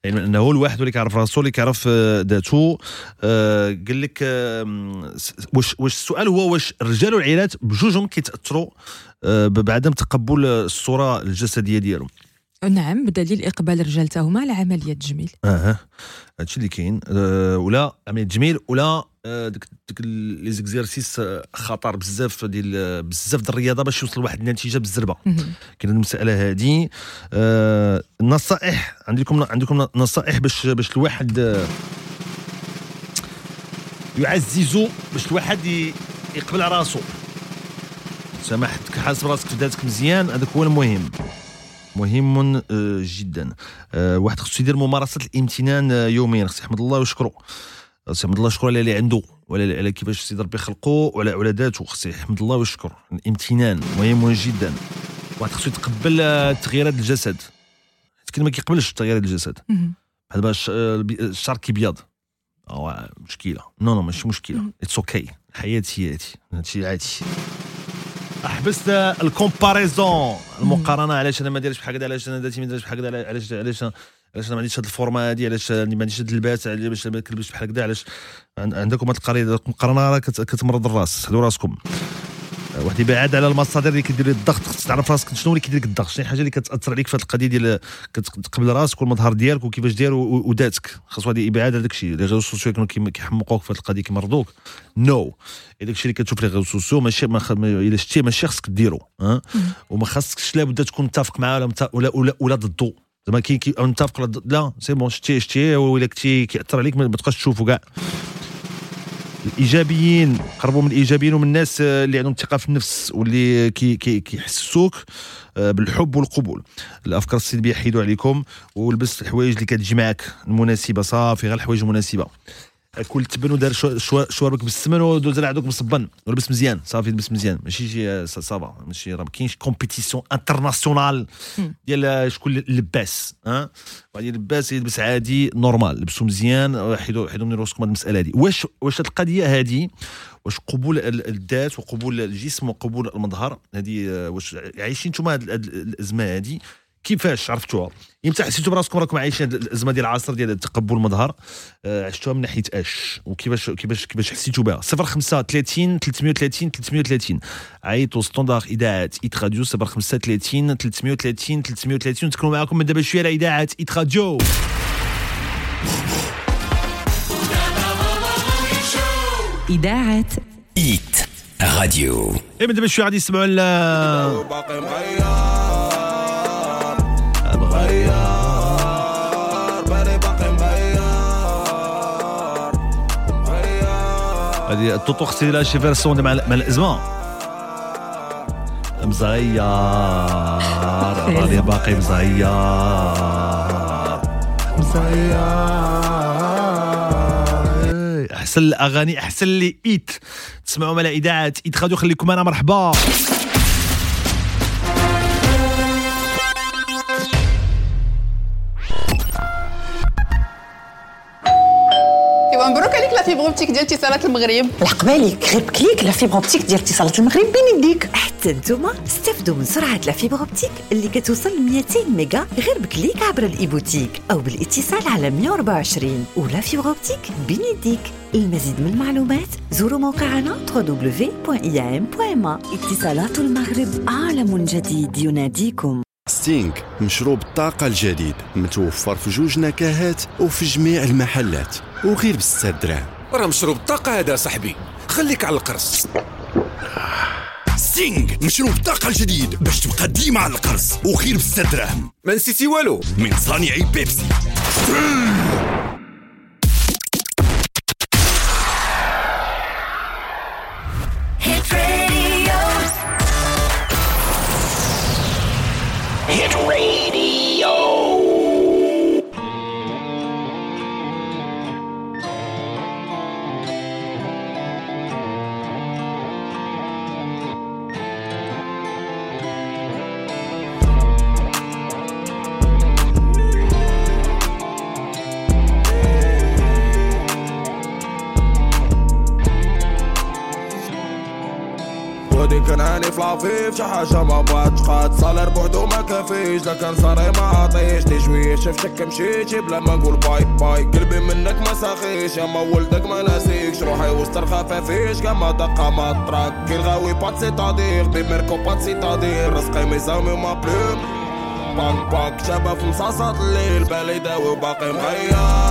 يعني انه الواحد اللي كيعرف راسو اللي كيعرف آه، ذاته. آه، قال لك آه، واش واش السؤال هو واش الرجال والعائلات بجوجهم كيتأثروا آه، بعدم تقبل الصورة الجسدية ديالهم؟ نعم بدليل إقبال الرجال تا هما على عملية التجميل أها هادشي اللي كاين. أه ولا عملية تجميل ولا آه، ديك ديك لي زيكزيرسيس آه، خطر بزاف ديال آه، بزاف ديال الرياضة باش يوصل لواحد النتيجة بالزربة. كاين المسألة هذه آه النصائح عندكم عندكم نصائح باش باش الواحد آه، يعززوا باش الواحد يقبل على راسو. سامحتك حاسب راسك في ذاتك مزيان هذاك هو المهم. مهم آه، جدا. آه، واحد خصو يدير ممارسة الامتنان آه، يوميا. خصو يحمد الله ويشكره خصو يحمد الله ويشكره على اللي عنده وعلى على كيفاش سيدي ربي خلقه وعلى على ذاته. خصو يحمد الله ويشكر الامتنان مهم جدا. واحد خصو يتقبل تغييرات الجسد. حيت كاين ما كيقبلش تغييرات الجسد. بحال باش الشعر كيبيض. مشكلة. non non ماشي مشكلة. it's okay الحياة هي هادي هادشي عادي. حبست ال comparaison. المقارنة علاش أنا ما دايرش بحال هكذا علاش أنا درتي ما دايرش بحال هكذا علاش علاش علاش أنا ما عنديش هاد الفورما هادي علاش ما عنديش هاد اللباس علاش ما كنلبسش بحال هكذا علاش عن- عندكم هاد القريه المقارنة راه كت- كتمرض الراس حدوا راسكم. واحد يبعد على المصادر اللي كيدير لك الضغط. خصك تعرف راسك شنو اللي كيدير لك الضغط. شنو الحاجة اللي كتأثر عليك في هذه القضية ديال كتقبل راسك والمظهر ديالك وكيفاش داير وذاتك خاص واحد يبعد على داك الشيء les réseaux sociaux كانوا كيحمقوك في هذه القضية كيمرضوك. non. داك الشيء اللي كتشوف les réseaux sociaux ماشي ما خ- إلا شتيه ماشي خصك ديرو ها؟ وما خاصكش لابد تكون متفق معاه ولا مت- ولا ولا, ولا ضده. زعما كي متفق لا c'est bon شتيه شتيه ولا كنتي كيأثر عليك ما ما تبقاش تشوفه كاع. الإيجابيين قربوا من الإيجابيين ومن الناس آه، اللي عندهم ثقة في النفس واللي كي كي كيحسسوك آه، بالحب والقبول. الأفكار السلبية حيدوا عليكم ولبس الحوايج اللي كتجي معك المناسبة صافي غير الحوايج المناسبة. كل تبن ودار شو- شو- شواربك بالسمن ودوز على عدوك بالصبن ولبس مزيان صافي لبس مزيان. ماشي شي آه، ça- ça va. ماشي راه ما كاينش compétition internationale ديال آه، شكون لباس ها؟ واحد يلبس يلبس عادي normal لبسوا مزيان آه، حيدوا حيدوا من راسكم المسألة هذه واش واش هاد القضية هذه واش قبول ال- الذات وقبول الجسم وقبول المظهر؟ هذه واش عايشين نتوما هاد هاد الأزمة هذه كيفاش عرفتوها؟ إمتى حسيتوا براسكم راكم عايشين هاد الازمه ديال العصر ديال تقبل المظهر. آه، عشتوها من ناحية أش. وكيفاش كيفاش كيفاش حسيتوا بها؟ 05 30 330 330 عيطوا standard إذاعة Hit Radio 05 30 330 330 نتكلموا معكم من دابا شوية على إذاعة Hit Radio إذاعة Hit Radio اي من دابا شوية غادي يسمعوا هذه التوتو خصني لها شي فيرسون مع مع الازمة. مزير راني باقي مزير مزير احسن الأغاني احسن لي إيت. تسمعوا على اذاعه إيت خليكم أنا مرحبا. la fibre optique ديال اتصالات المغرب. الحق بالك غير ب clic la fibre optique ديال اتصالات المغرب بين يديك. حتى نتوما استافدوا من سرعة la fibre optique اللي كتوصل ل 200 ميجا غير ب clic عبر ال e-boutique أو بالاتصال على 124 و la fibre optique بين يديك. المزيد من المعلومات زوروا موقعنا www.iam.ma اتصالات المغرب عالم جديد يناديكم. Sting مشروب الطاقة الجديد متوفر في جوج نكهات وفي جميع المحلات. وغير بستة دراهم راه مشروب الطاقة هذا صاحبي. خليك على القرص. ستينغ مشروب الطاقة الجديد باش تبقى ديما على القرص. وخير بستة دراهم ما نسيتي والو. من صانعي بيبسي. Hit radio. لافيف شي حاجة ما بغاتش قاد صالير بوحدو ما كافيش لا كان صاري ما عطيش شوية شفتك مشيتي بلا ما نقول باي باي قلبي منك ما ساخيش يا ما ولدك ما ناسيكش روحي وسط الخفافيش كما دقة ما تراك كي الغاوي بات سيتادير بميركو بات سيتادير رزقي ميزامي ما بلوم باك باك شباب في مصاصات الليل بالي داوي وباقي مغير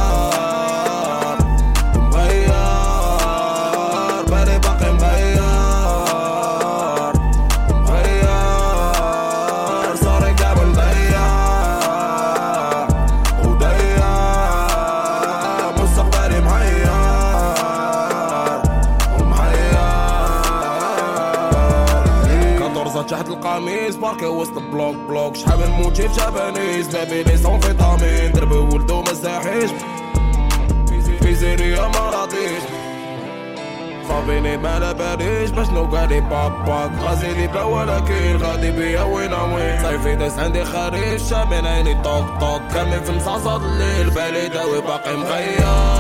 القميص باركي وسط بلوك بلوك شحال من موتي في جابانيز بابي لي سون فيتامين دربي ولدو ما ساحيش بيزيريا ما راضيش صابيني ما لا باريش باش نوقعلي باك باك غازي لي بلا ولكن غادي بيا وين وين صيفي داس عندي خريف شامين عيني طوق طوق كامل في مصاصات الليل بالي داوي باقي مغير